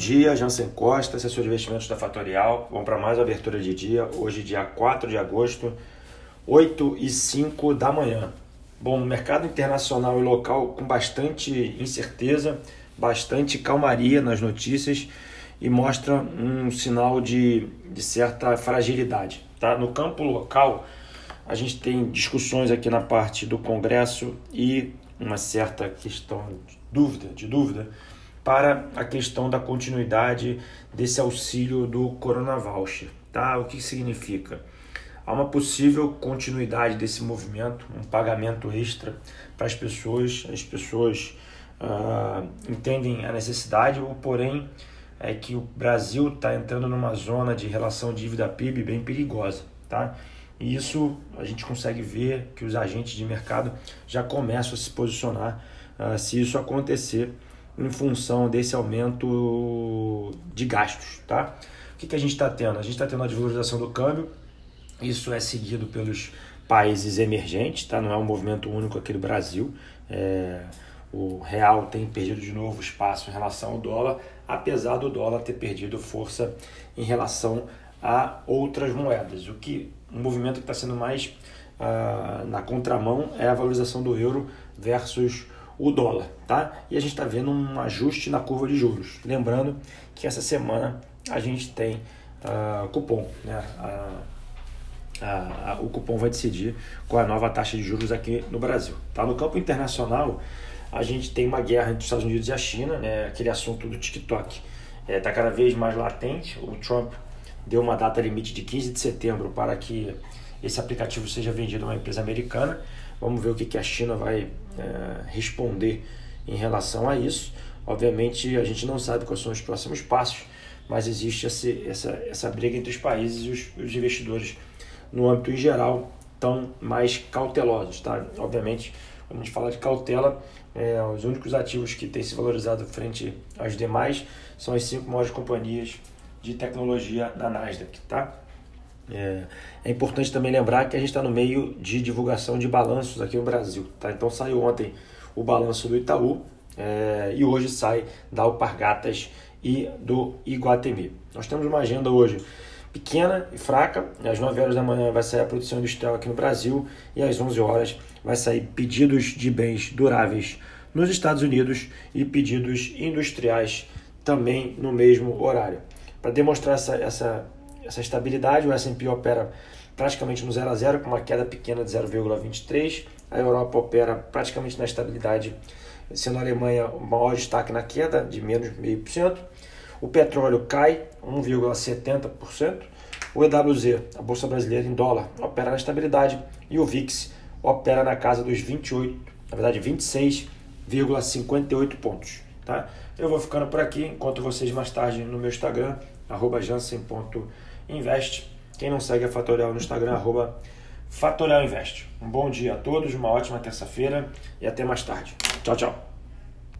dia, Jansen Costa, assessor de investimentos da Fatorial. Vamos para mais abertura de dia, hoje dia 4 de agosto, 8 e 5 da manhã. Bom, mercado internacional e local com bastante incerteza, bastante calmaria nas notícias e mostra um sinal de, de certa fragilidade. Tá? No campo local, a gente tem discussões aqui na parte do Congresso e uma certa questão de dúvida, de dúvida para a questão da continuidade desse auxílio do Corona Voucher. Tá? O que significa? Há uma possível continuidade desse movimento, um pagamento extra para as pessoas. As pessoas uh, entendem a necessidade, ou porém é que o Brasil está entrando numa zona de relação dívida-PIB bem perigosa. Tá? E isso a gente consegue ver que os agentes de mercado já começam a se posicionar uh, se isso acontecer em função desse aumento de gastos. Tá? O que, que a gente está tendo? A gente está tendo a desvalorização do câmbio, isso é seguido pelos países emergentes, tá? não é um movimento único aqui do Brasil. É, o real tem perdido de novo espaço em relação ao dólar, apesar do dólar ter perdido força em relação a outras moedas. O que um movimento que está sendo mais ah, na contramão é a valorização do euro versus o dólar, tá? E a gente está vendo um ajuste na curva de juros. Lembrando que essa semana a gente tem uh, cupom, né? o cupom vai decidir qual é a nova taxa de juros aqui no Brasil. Tá? No campo internacional, a gente tem uma guerra entre os Estados Unidos e a China, né? aquele assunto do TikTok está é, tá cada vez mais latente. O Trump deu uma data limite de 15 de setembro para que esse aplicativo seja vendido a uma empresa americana. Vamos ver o que, que a China vai é, responder em relação a isso. Obviamente, a gente não sabe quais são os próximos passos, mas existe essa, essa, briga entre os países e os, os investidores, no âmbito em geral, estão mais cautelosos. Tá? Obviamente, quando a gente fala de cautela, é, os únicos ativos que têm se valorizado frente às demais são as cinco maiores companhias de tecnologia da Nasdaq. Tá? É, é, importante também lembrar que a gente está no meio de divulgação de balanços aqui no Brasil. Tá? Então saiu ontem o balanço do Itaú é, e hoje sai da Alpargatas e do Iguatemi. Nós temos uma agenda hoje pequena e fraca. Às 9 horas da manhã vai sair a produção industrial aqui no Brasil e às 11 horas vai sair pedidos de bens duráveis nos Estados Unidos e pedidos industriais também no mesmo horário. Para demonstrar essa, essa essa estabilidade. O S&P opera praticamente no 0 a 0 com uma queda pequena de 0,23. A Europa opera praticamente na estabilidade, sendo a Alemanha o maior destaque na queda de menos 0,5%. O petróleo cai 1,70%. O EWZ, a bolsa brasileira em dólar, opera na estabilidade e o VIX opera na casa dos 28, na verdade 26,58 pontos. Tá? Eu vou ficando por aqui, encontro vocês mais tarde no meu Instagram, arroba jansen.com Invest. Quem não segue a Fatorial no Instagram, arroba Fatorial Invest. Um bom dia a todos, uma ótima terça-feira e até mais tarde. Tchau, tchau.